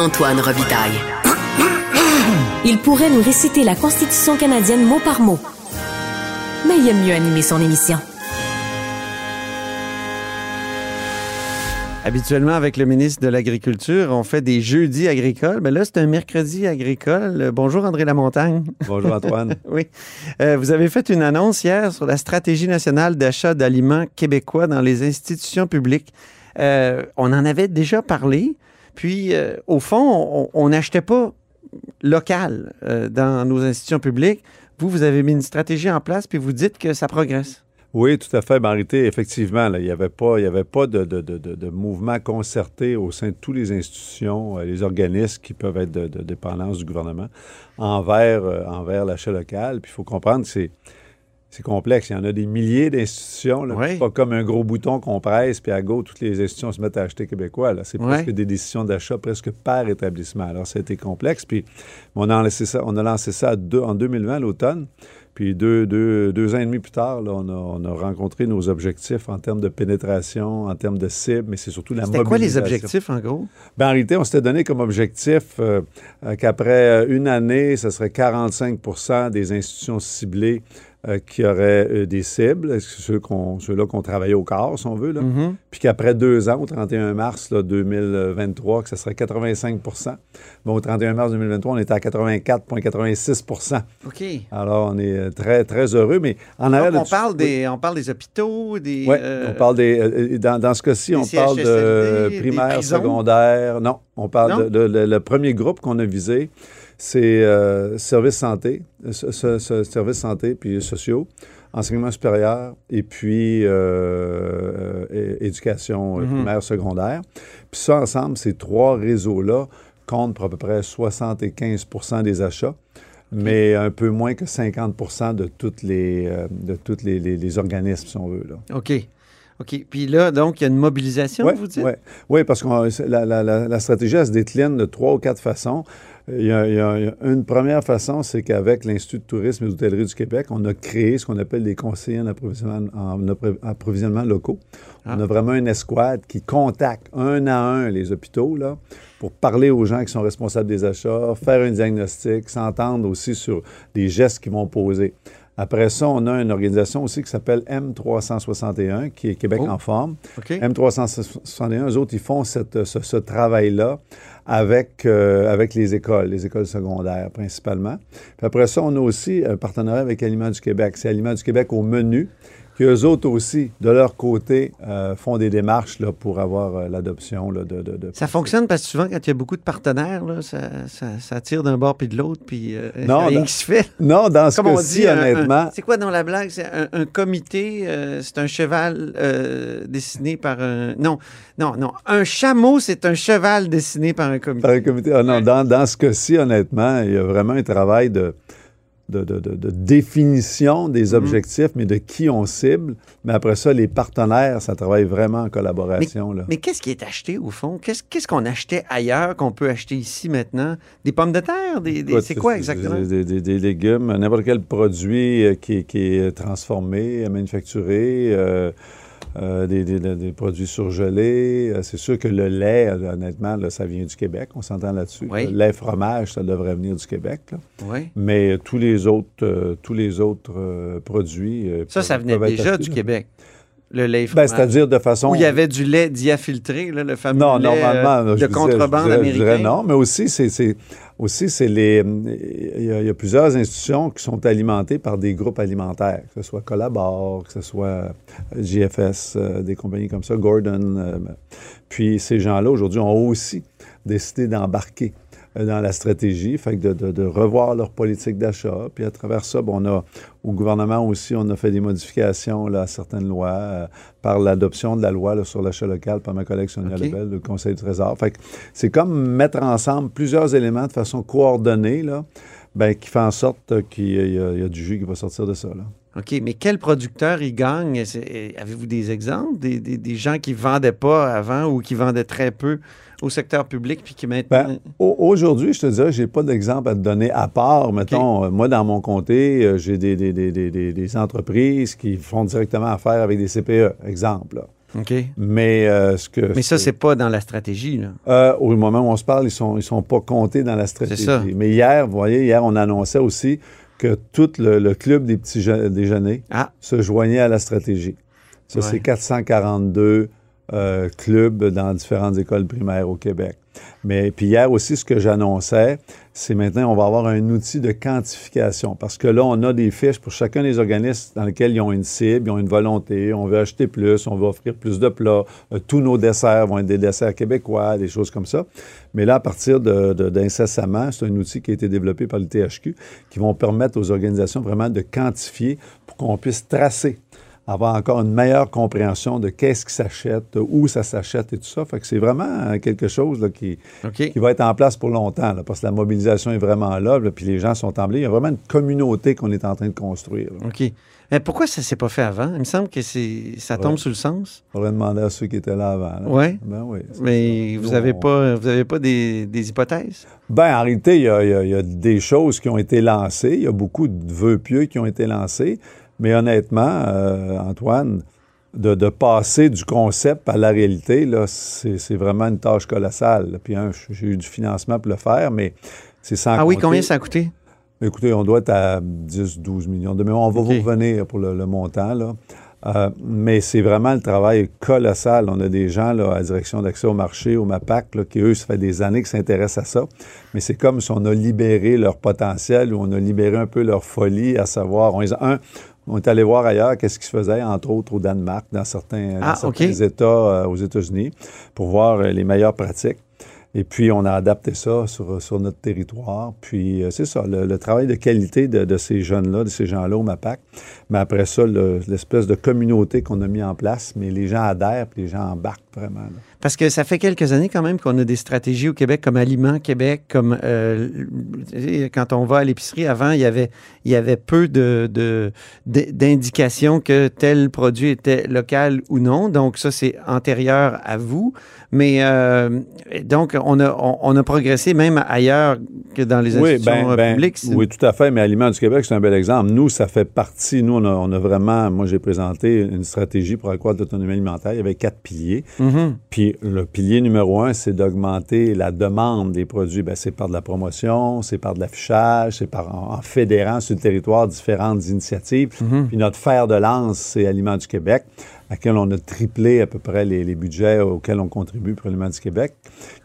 Antoine Robitaille. Il pourrait nous réciter la Constitution canadienne mot par mot. Mais il aime mieux animer son émission. Habituellement, avec le ministre de l'Agriculture, on fait des jeudis agricoles. Mais là, c'est un mercredi agricole. Bonjour, André Lamontagne. Bonjour, Antoine. oui. Euh, vous avez fait une annonce hier sur la stratégie nationale d'achat d'aliments québécois dans les institutions publiques. Euh, on en avait déjà parlé. Puis, euh, au fond, on n'achetait pas local euh, dans nos institutions publiques. Vous, vous avez mis une stratégie en place, puis vous dites que ça progresse. Oui, tout à fait. Réalité, effectivement, il n'y avait pas, il y avait pas de, de, de, de, mouvement concerté au sein de toutes les institutions, euh, les organismes qui peuvent être de, dépendance du gouvernement envers, envers l'achat local. Puis il faut comprendre que c'est, c'est complexe. Il y en a des milliers d'institutions. Oui. Pas comme un gros bouton qu'on presse, puis à go, toutes les institutions se mettent à acheter québécois. C'est presque des décisions d'achat presque par établissement. Alors, ça a été complexe. Puis on a lancé ça, on a lancé ça à deux- en 2020, l'automne. Puis deux, deux, deux ans et demi plus tard, là, on, a, on a rencontré nos objectifs en termes de pénétration, en termes de cible, mais c'est surtout la C'était quoi les mobilisation. objectifs, en gros? Ben, en réalité, on s'était donné comme objectif euh, euh, qu'après une année, ce serait 45% des institutions ciblées euh, qui auraient euh, des cibles, ceux qu'on- ceux-là qu'on travaillait au corps, si on veut, là. Mhm. puis qu'après deux ans, au 31 mars là, 2023, que ce serait 85% Bon, au 31 mars 2023, on était à 84,86% OK. Alors, on est euh, très, très heureux, mais en arrière Donc, on, parle des, on parle des hôpitaux, des... oui, euh, on parle des. euh, dans, dans ce cas-ci, on parle de primaire, secondaire. Non, on parle Non? de, le premier groupe qu'on a visé, c'est euh, services santé, euh, ce- ce- ce- services santé puis sociaux, enseignement supérieur et puis euh, euh, éducation Mhm. primaire, secondaire. Puis ça, ensemble, ces trois réseaux-là comptent pour à peu près 75% des achats mais un peu moins que 50 de toutes les, euh, de toutes les, les- les organismes, si on veut. Là. OK. OK. Puis là, donc, il y a une mobilisation, Oui, vous dites? Oui, parce que la- la stratégie, elle se décline de trois ou quatre façons. Il y a, il y une première façon, c'est qu'avec l'Institut de tourisme et d'hôtellerie du Québec, on a créé ce qu'on appelle des conseillers en approvisionnement, en appro- approvisionnement locaux. Ah. On a vraiment une escouade qui contacte un à un les hôpitaux là, pour parler aux gens qui sont responsables des achats, faire un diagnostic, s'entendre aussi sur les gestes qu'ils vont poser. Après ça, on a une organisation aussi qui s'appelle M361, qui est Québec Oh. en forme. OK. M361, eux autres, ils font cette- ce, ce travail-là avec, euh, avec les écoles, les écoles secondaires principalement. Puis après ça, on a aussi un partenariat avec Aliments du Québec. C'est Aliments du Québec au menu, qui eux autres aussi, de leur côté, euh, font des démarches là, pour avoir euh, l'adoption de, de, de- Ça fonctionne parce que souvent, quand il y a beaucoup de partenaires, là, ça, ça, ça tire d'un bord puis de l'autre, puis euh, Non, rien dans- qui se fait. Non, dans ce cas-ci, honnêtement, c'est quoi dans la blague? C'est un, un comité, euh, c'est un cheval dessiné par un... Non, non, non. Un chameau, c'est un cheval dessiné par un comité. par un comité. Ah non, dans, dans ce cas-ci, honnêtement, il y a vraiment un travail de, de, de- de- définition des Mhm. objectifs, mais de qui on cible. Mais après ça, les partenaires, ça travaille vraiment en collaboration. là. Mais qu'est-ce qui est acheté au fond? Qu'est-ce qu'est-ce qu'on achetait ailleurs qu'on peut acheter ici maintenant? Des pommes de terre? Des, c'est quoi exactement? Des, des- des légumes, n'importe quel produit euh, qui, qui est transformé, manufacturé, euh, euh, des, des- des produits surgelés. Euh, C'est sûr que le lait, euh, honnêtement, là, ça vient du Québec. On s'entend là-dessus. Oui. Le lait, fromage, ça devrait venir du Québec. là. Oui. Mais euh, tous les autres, euh, tous les autres euh, produits. euh, Ça, ça venait déjà achetés, du là. Québec. Le lait Ben, fromage. c'est-à-dire de façon. Où il y avait du lait diafiltré, là, le fameux Non, lait euh, normalement, là, de je dirais- contrebande je dirais- je américain. dirais non, mais aussi, c'est- aussi, les. Il y, a, plusieurs institutions qui sont alimentées par des groupes alimentaires, que ce soit Collabor, que ce soit euh, JFS, euh, des compagnies comme ça, Gordon. euh, puis ces gens-là, aujourd'hui, ont aussi décidé d'embarquer euh, dans la stratégie, fait que de, de- de revoir leur politique d'achat. Puis à travers ça, bon, on a, au gouvernement aussi, on a fait des modifications là, à certaines lois euh, par l'adoption de la loi là, sur l'achat local par ma collègue Sonia. Lebel, le Conseil du Trésor. Fait que c'est comme mettre ensemble plusieurs éléments de façon coordonnée, là, ben, qui fait en sorte euh, qu'il y a, y du jus qui va sortir de ça. Là. OK, mais quel producteur y gagne? Avez-vous des exemples? Des, des- des gens qui ne vendaient pas avant ou qui vendaient très peu? Au secteur public puis qui maintenant... Ben, au- Aujourd'hui, je te dirais, j'ai pas d'exemple à te donner à part, mettons, euh, moi, dans mon comté, euh, j'ai des, des- des- des- entreprises qui font directement affaire avec des CPE, exemple. là. OK. Mais euh, ce que. Mais ça, c'est pas dans la stratégie, là. Euh, au moment où on se parle, ils sont, ils sont pas comptés dans la stratégie. ça. Mais hier, vous voyez, hier, on annonçait aussi que tout le, le club des petits je- déjeuners Ah, se joignait à la stratégie. Ça, Ouais. c'est 442 euh, clubs dans différentes écoles primaires au Québec. Mais puis hier aussi, ce que j'annonçais, c'est maintenant, on va avoir un outil de quantification. Parce que là, on a des fiches pour chacun des organismes dans lesquels ils ont une cible, ils ont une volonté, on veut acheter plus, on veut offrir plus de plats. Euh, tous nos desserts vont être des desserts québécois, des choses comme ça. Mais là, à partir de- de- d'incessamment, c'est un outil qui a été développé par le THQ qui vont permettre aux organisations vraiment de quantifier pour qu'on puisse tracer avoir encore une meilleure compréhension de qu'est-ce qui s'achète, où ça s'achète et tout ça. Fait que c'est vraiment euh, quelque chose là, qui, qui va être en place pour longtemps, là, parce que la mobilisation est vraiment là, là, puis les gens sont emblés. Il y a vraiment une communauté qu'on est en train de construire. OK. Mais pourquoi ça s'est pas fait avant? Il me semble que c'est ça tombe Ouais. sous le sens. faudrait demander à ceux qui étaient là avant. Ouais. Ben oui. Mais ça. vous Nous, avez on- pas vous avez pas des, des hypothèses? Ben, en réalité, il y, a, il y a- il y a des choses qui ont été lancées. Il y a beaucoup de vœux pieux qui ont été lancés. Mais honnêtement, euh, Antoine, de, de passer du concept à la réalité, là, c'est vraiment une tâche colossale. Puis, un, j'ai eu du financement pour le faire, mais c'est sans Ah oui, combien ça a coûté? Écoutez, on doit être à 10-12 millions de mais On va vous revenir pour le, le montant. Là. Euh, mais c'est vraiment le travail colossal. On a des gens là, à la direction d'accès au marché, au MAPAC, là, qui, eux, ça fait des années qu'ils s'intéressent à ça. Mais c'est comme si on a libéré leur potentiel ou on a libéré un peu leur folie, à savoir, on, les a- un, on est allé voir ailleurs qu'est-ce qui se faisait, entre autres au Danemark, dans certains, dans Ah, certains. États euh, aux États-Unis, pour voir euh, les meilleures pratiques. Et puis, on a adapté ça sur, sur notre territoire. Puis, euh, c'est ça, le, le travail de qualité de, de ces jeunes-là, de ces gens-là au MAPAC. Mais après ça, le- l'espèce de communauté qu'on a mis en place, mais les gens adhèrent, puis les gens embarquent vraiment. là. Parce que ça fait quelques années quand même qu'on a des stratégies au Québec comme Aliments Québec, comme euh, quand on va à l'épicerie avant, il y avait, il y avait peu de, de- d- d'indications que tel produit était local ou non. Donc ça, c'est antérieur à vous. Mais euh, donc, on a, on, on a progressé même ailleurs que dans les institutions euh, publiques. ben, oui, tout à fait. Mais Aliments du Québec, c'est un bel exemple. Nous, ça fait partie. Nous, on a, on a vraiment. Moi, j'ai présenté une stratégie pour accroître l'autonomie alimentaire. Il y avait quatre piliers. Mhm. Puis le pilier numéro un, c'est d'augmenter la demande des produits. Ben, c'est par de la promotion, c'est par de l'affichage, c'est par en, en fédérant sur le territoire différentes initiatives. Mhm. Puis notre fer de lance, c'est Aliments du Québec, laquelle on a triplé à peu près les, les budgets auxquels on contribue pour Aliments du Québec,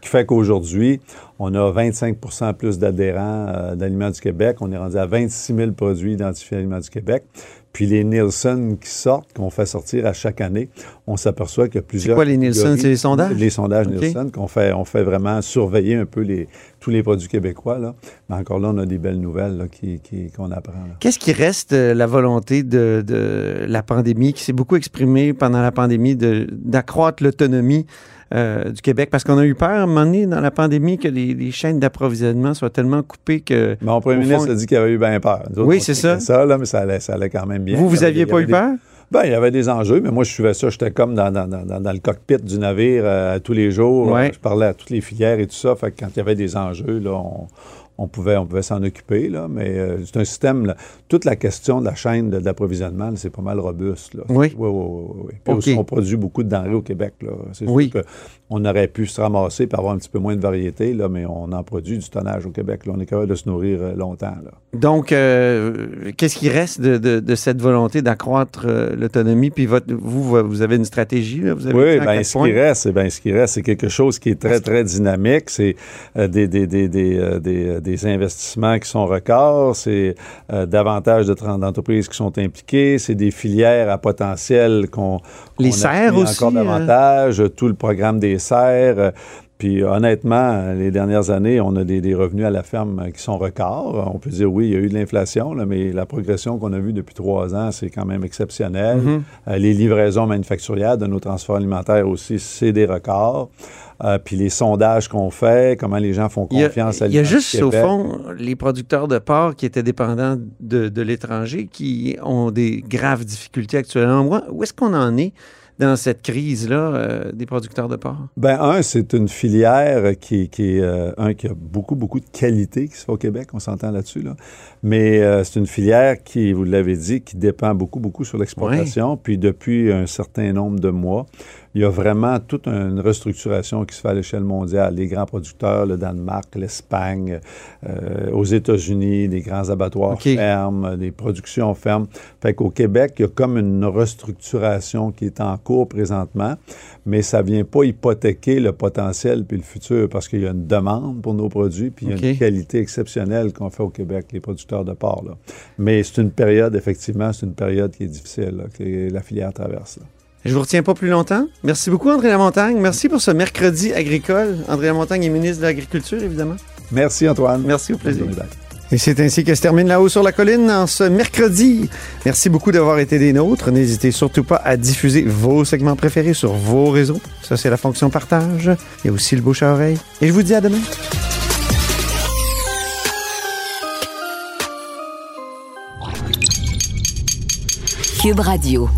qui fait qu'aujourd'hui, on a 25% plus d'adhérents euh, d'Aliments du Québec. On est rendu à 26 000 produits identifiés à Aliments du Québec. Puis les Nielsen qui sortent, qu'on fait sortir à chaque année, on s'aperçoit a plusieurs. quoi, les Nielsen? C'est les sondages? Les sondages. Nielsen qu'on fait, on fait vraiment surveiller un peu les, tous les produits québécois. Là. Mais encore là, on a des belles nouvelles là, qui- qui- qu'on apprend. Qu'est-ce qui reste de la volonté de, de la pandémie, qui s'est beaucoup exprimée pendant la pandémie, de- d'accroître l'autonomie euh, du Québec? Parce qu'on a eu peur, à un moment donné, dans la pandémie, que les, les chaînes d'approvisionnement soient tellement coupées que... Mon premier ministre a dit qu'il avait eu bien peur. Nous Oui, c'est checkait ça. là, mais ça allait, ça allait quand même bien. vous, vous y avait- aviez il y pas eu des- peur? Ben, il y avait des enjeux, mais moi, je suivais ça. J'étais comme dans, dans- dans- dans le cockpit du navire euh, tous les jours. Ouais. Je parlais à toutes les filières et tout ça. Fait que quand il y avait des enjeux, là, on, on pouvait, on pouvait s'en occuper. Là, mais euh, c'est un système. là, toute la question de la chaîne d'approvisionnement, c'est pas mal robuste. Là. Oui. Oui, oui, oui. oui. Puis OK. aussi, on produit beaucoup de denrées au Québec. Là. Oui. sûr qu'on aurait pu se ramasser et avoir un petit peu moins de variété, là, mais on en produit du tonnage au Québec. Là. On est capable de se nourrir euh, longtemps. Là. Donc, euh, qu'est-ce qui reste de, de- de cette volonté d'accroître euh, l'autonomie? Puis votre, vous, vous avez une stratégie, là? Vous avez Oui, dit en ben, ce points? qui reste, c'est ben, ce qui reste, c'est quelque chose qui est très, très dynamique. C'est des, des, des, des, des, euh, investissements qui sont records, c'est euh, davantage de tra- d'entreprises qui sont impliquées, c'est des filières à potentiel qu'on Les serres aussi, encore euh? davantage, tout le programme des serres. Puis honnêtement, les dernières années, on a des, des revenus à la ferme qui sont records. On peut dire oui, il y a eu de l'inflation, mais la progression qu'on a vue depuis trois ans, c'est quand même exceptionnel. Mhm. Euh, les livraisons manufacturières de nos transports alimentaires aussi, c'est des records. Euh, puis les sondages qu'on fait, comment les gens font a, confiance à il y a juste, au fond, les producteurs de porc qui étaient dépendants de, de l'étranger qui ont des graves difficultés actuellement. Où est-ce qu'on en est? Dans cette crise-là euh, des producteurs de porc? Ben, un, c'est une filière qui, qui est, euh, un, qui a beaucoup, beaucoup de qualité qui se fait au Québec, on s'entend là-dessus, là. Mais euh, c'est une filière qui, vous l'avez dit, qui dépend beaucoup, beaucoup sur l'exportation. Puis depuis un certain nombre de mois, il y a vraiment toute une restructuration qui se fait à l'échelle mondiale. Les grands producteurs, le Danemark, l'Espagne, euh, aux États-Unis, des grands abattoirs fermes, des productions fermes. Fait qu'au Québec, il y a comme une restructuration qui est en cours présentement, mais ça vient pas hypothéquer le potentiel puis le futur parce qu'il y a une demande pour nos produits puis il y a une qualité exceptionnelle qu'on fait au Québec, les producteurs de porc. Là. Mais c'est une période, effectivement, c'est une période qui est difficile, que la filière traverse. Je vous retiens pas plus longtemps. Merci beaucoup, André Lamontagne. Merci pour ce mercredi agricole. André Lamontagne est ministre de l'Agriculture, évidemment. Merci, Antoine. Merci, au plaisir. Et c'est ainsi que se termine La haut sur la colline en ce mercredi. Merci beaucoup d'avoir été des nôtres. N'hésitez surtout pas à diffuser vos segments préférés sur vos réseaux. Ça, c'est la fonction partage. Il y a aussi le bouche à oreille. Et je vous dis à demain. Cube Radio.